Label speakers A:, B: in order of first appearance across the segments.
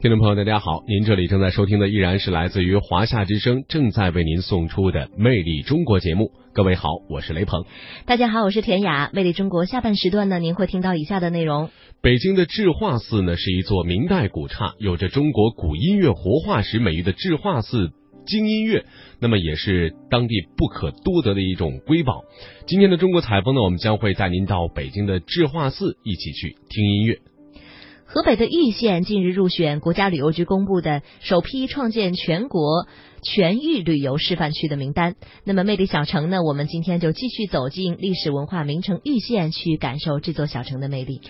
A: 听众朋友，大家好，您这里正在收听的依然是来自于华夏之声正在为您送出的《魅力中国》节目。各位好，我是雷鹏。
B: 大家好，我是田雅。《魅力中国》下半时段呢，您会听到以下的内容：
A: 北京的智化寺呢是一座明代古刹，有着中国古音乐活化石美誉的智化寺精音乐，那么也是当地不可多得的一种瑰宝。今天的中国采风呢，我们将会带您到北京的智化寺一起去听音乐。
B: 河北的玉县近日入选国家旅游局公布的首批创建全国全域旅游示范区的名单。那么，魅力小城呢？我们今天就继续走进历史文化名城玉县，去感受这座小城的魅力。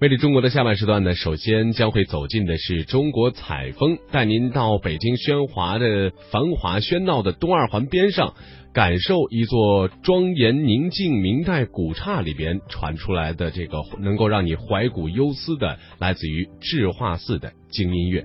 A: 魅力中国的下半时段呢，首先将会走进的是中国采风，带您到北京喧哗的繁华喧闹的东二环边上。感受一座庄严宁静明代古刹里边传出来的这个能够让你怀古忧思的，来自于智化寺的精音乐。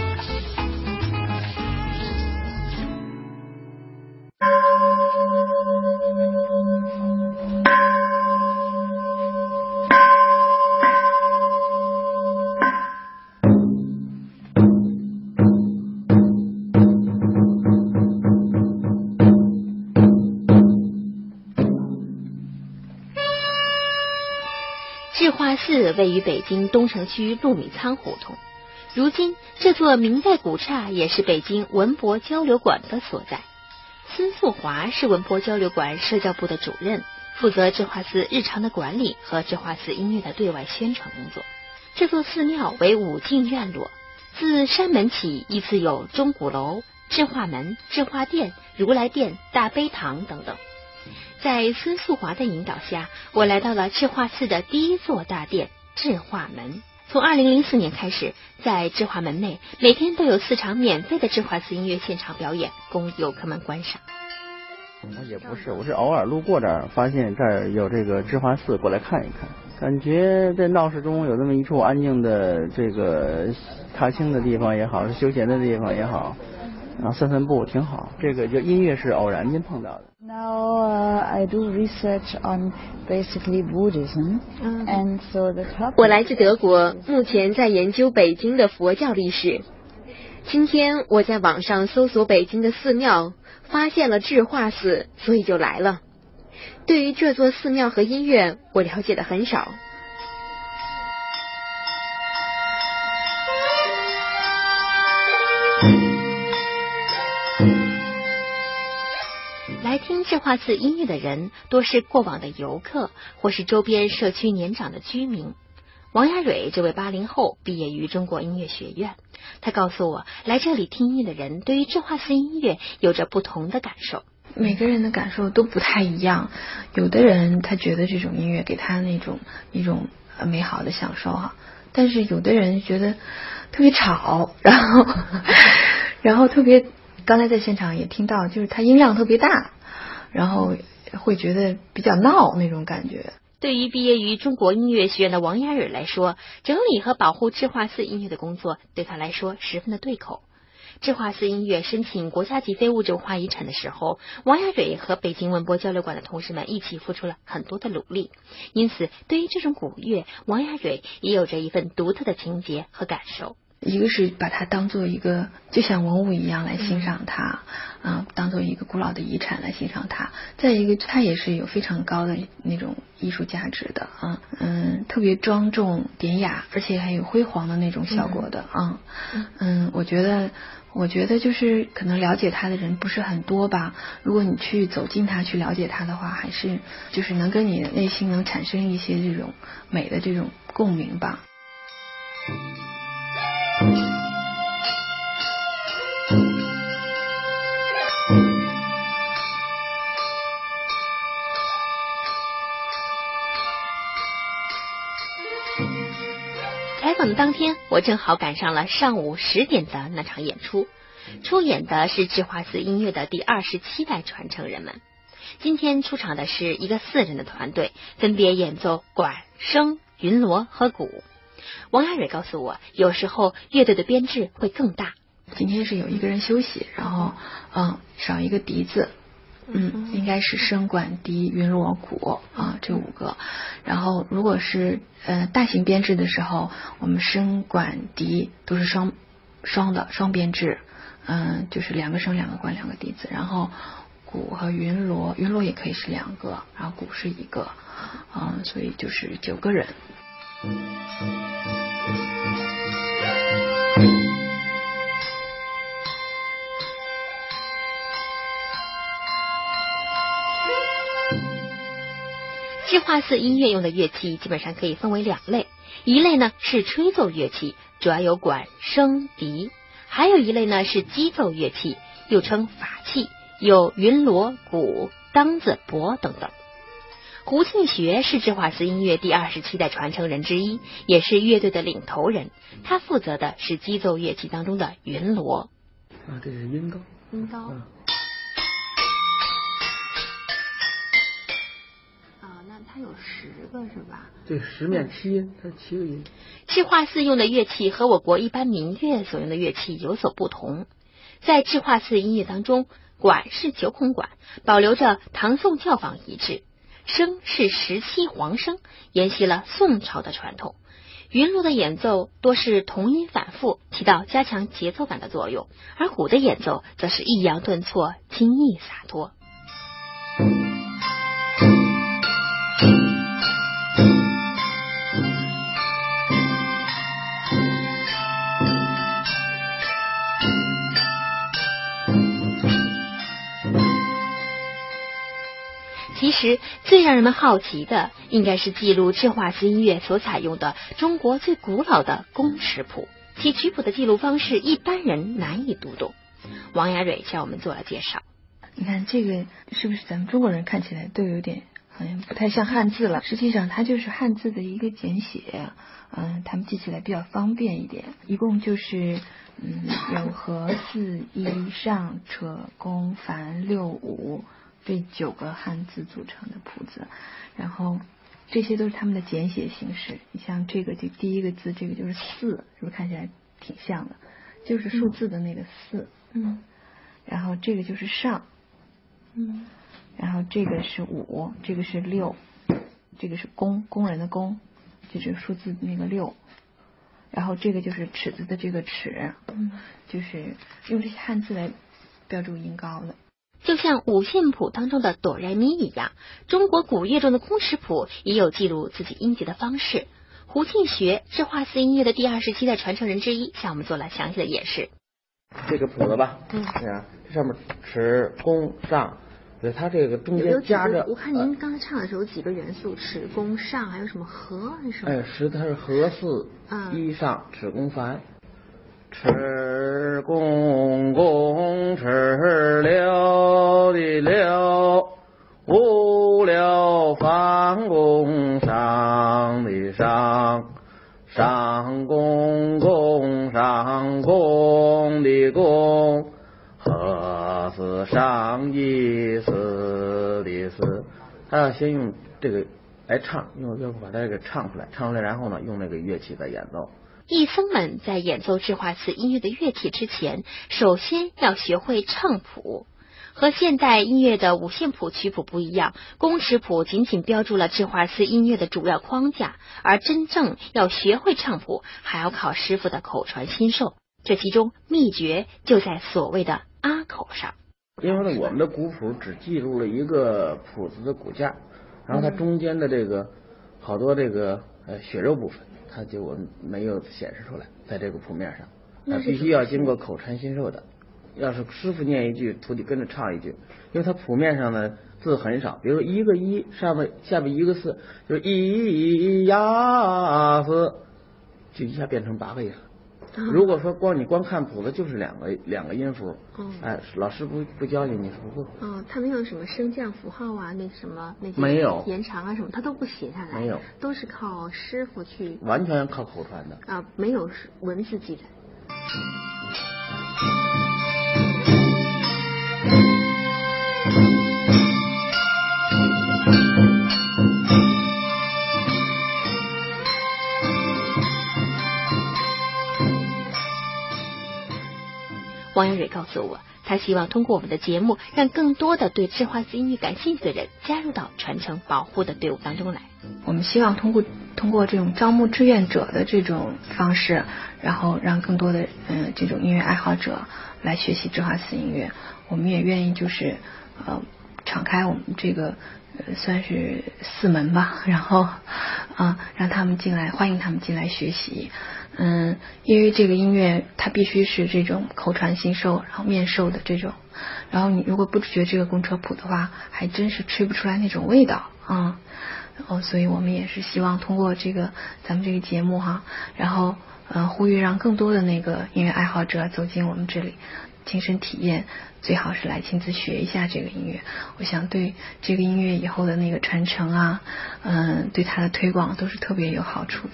B: 智化寺位于北京东城区陆米仓胡同，如今这座明代古刹也是北京文博交流馆的所在。孙素华是文博交流馆社教部的主任，负责智化寺日常的管理和智化寺音乐的对外宣传工作。这座寺庙为五进院落，自山门起依次有钟鼓楼、智化门、智化殿、如来殿、大悲堂等等。在孙素华的引导下，我来到了智化寺的第一座大殿智化门。从二零零四年开始，在智化门内每天都有四场免费的智化寺音乐现场表演，供游客们观赏。
C: 那也不是，我是偶尔路过这儿，发现这儿有这个智化寺，过来看一看。感觉在闹市中有这么一处安静的这个踏青的地方也好，是休闲的地方也好。然后散散步挺好，这个就音乐是偶然间碰到的。
D: Now I do research on basically Buddhism, and so the topic.
B: 我来自德国，目前在研究北京的佛教历史。今天我在网上搜索北京的寺庙，发现了智化寺，所以就来了。对于这座寺庙和音乐，我了解的很少。听智化寺音乐的人，多是过往的游客，或是周边社区年长的居民。王亚蕊这位八零后毕业于中国音乐学院，他告诉我，来这里听音乐的人对于智化寺音乐有着不同的感受。
E: 每个人的感受都不太一样，有的人他觉得这种音乐给他那种一种美好的享受哈，但是有的人觉得特别吵，然后 然后特别，刚才在现场也听到，就是他音量特别大。然后会觉得比较闹那种感觉。
B: 对于毕业于中国音乐学院的王雅蕊来说，整理和保护智化寺音乐的工作对他来说十分的对口。智化寺音乐申请国家级非物质文化遗产的时候，王雅蕊和北京文博交流馆的同事们一起付出了很多的努力。因此，对于这种古乐，王雅蕊也有着一份独特的情节和感受。
E: 一个是把它当做一个就像文物一样来欣赏它，啊，当做一个古老的遗产来欣赏它。再一个，它也是有非常高的那种艺术价值的啊，嗯，特别庄重典雅，而且还有辉煌的那种效果的啊，嗯，我觉得，我觉得就是可能了解它的人不是很多吧。如果你去走近它去了解它的话，还是就是能跟你的内心能产生一些这种美的这种共鸣吧。
B: 当天，我正好赶上了上午十点的那场演出。出演的是智化寺音乐的第二十七代传承人们。今天出场的是一个四人的团队，分别演奏管、笙、云锣和鼓。王亚蕊告诉我，有时候乐队的编制会更大。
E: 今天是有一个人休息，然后嗯少一个笛子，嗯，应该是笙管笛云锣鼓啊这五个。然后如果是呃大型编制的时候，我们笙管笛都是双双的双编制，嗯，就是两个笙两个管两个笛子。然后鼓和云锣，云锣也可以是两个，然后鼓是一个，嗯，所以就是九个人。
B: 化寺音乐用的乐器基本上可以分为两类，一类呢是吹奏乐器，主要有管、笙、笛；还有一类呢是击奏乐器，又称法器，有云锣、鼓、当子、钹等等。胡庆学是智化寺音乐第二十七代传承人之一，也是乐队的领头人。他负责的是击奏乐器当中的云锣。
C: 啊，这是音高。
B: 音高。它有十个是吧？
C: 对，十面七音，它是七个音。
B: 智化寺用的乐器和我国一般民乐所用的乐器有所不同。在智化寺音乐当中，管是九孔管，保留着唐宋教坊遗制；笙是十七簧笙，沿袭了宋朝的传统。云锣的演奏多是同音反复，起到加强节奏感的作用；而鼓的演奏则是抑扬顿挫，轻易洒脱。其实最让人们好奇的，应该是记录智化寺音乐所采用的中国最古老的宫尺谱，其曲谱的记录方式一般人难以读懂。王雅蕊向我们做了介绍。
E: 你看这个是不是咱们中国人看起来都有点好像不太像汉字了？实际上它就是汉字的一个简写，嗯，他们记起来比较方便一点。一共就是嗯有和四一上扯宫繁六五。这九个汉字组成的谱子，然后这些都是他们的简写形式。你像这个，就第一个字，这个就是四，是不是看起来挺像的？就是数字的那个四。嗯。然后这个就是上。嗯。然后这个是五，这个是六，这个是工，工人的工，就是数字那个六。然后这个就是尺子的这个尺，嗯，就是用这些汉字来标注音高的。
B: 就像五线谱当中的哆来咪一样，中国古乐中的空尺谱也有记录自己音节的方式。胡庆学是化寺音乐的第二十七代传承人之一，向我们做了详细的演示。
C: 这个谱子吧，嗯，这样，这上面尺、弓、上，对，它这个中间夹着。
B: 我看您刚才唱的时候，几个元素，尺、弓、上，还有什么和还是什么？哎，
C: 是它是和四一上，尺、弓、凡。尺公上一四的四？他要先用这个来唱，用要把它给唱出来，唱出来，然后呢，用那个乐器来演奏。
B: 艺僧们在演奏智化寺音乐的乐器之前，首先要学会唱谱。和现代音乐的五线谱曲谱不一样，宫尺谱仅仅标注了智化寺音乐的主要框架，而真正要学会唱谱，还要靠师傅的口传心授。这其中秘诀就在所谓的阿口上。
C: 因为呢，我们的古谱只记录了一个谱子的骨架，然后它中间的这个好多这个呃血肉部分。它就没有显示出来，在这个谱面上，那必须要经过口传心授的。要是师傅念一句，徒弟跟着唱一句，因为它谱面上呢字很少，比如一个一上面下面一个四，就是一呀四，就一下变成八个音了。如果说光你光看谱子就是两个两个音符，哎，老师不不教你你是不会。
B: 哦，他没有什么升降符号啊，那什么那些
C: 没有
B: 延长啊什么，他都不写下来，
C: 没有，
B: 都是靠师傅去。
C: 完全靠口传的。
B: 啊，没有文字记载。王阳蕊告诉我，他希望通过我们的节目，让更多的对智化寺音乐感兴趣的人加入到传承保护的队伍当中来。
E: 我们希望通过通过这种招募志愿者的这种方式，然后让更多的嗯这种音乐爱好者来学习智化寺音乐。我们也愿意就是呃敞开我们这个呃算是四门吧，然后啊让他们进来，欢迎他们进来学习。嗯，因为这个音乐它必须是这种口传心授，然后面授的这种。然后你如果不学这个公车谱的话，还真是吹不出来那种味道啊。哦，所以我们也是希望通过这个咱们这个节目哈，然后呃呼吁让更多的那个音乐爱好者走进我们这里，亲身体验，最好是来亲自学一下这个音乐。我想对这个音乐以后的那个传承啊，嗯，对它的推广都是特别有好处的。